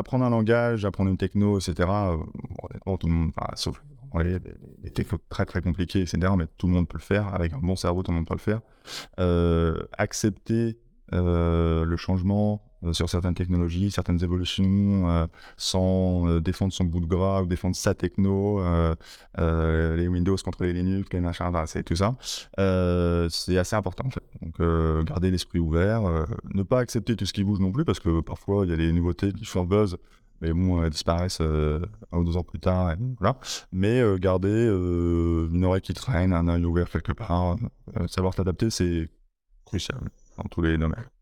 apprendre un langage, apprendre une techno, etc. honnêtement, tout le monde, sauf les, les, technos très très compliqués, etc. Mais tout le monde peut le faire. Avec un bon cerveau, tout le monde peut le faire. accepter le changement, euh, sur certaines technologies, certaines évolutions, euh, sans euh, défendre son bout de gras ou défendre sa techno, les Windows contre les Linux, les machins, c'est tout ça. c'est assez important en fait. Donc garder l'esprit ouvert, ne pas accepter tout ce qui bouge non plus, parce que parfois il y a des nouveautés qui font buzz, mais bon, elles disparaissent un ou deux ans plus tard. voilà. Mais garder une oreille qui traîne, un œil ouvert quelque part, savoir s'adapter, c'est crucial natuurlijk dan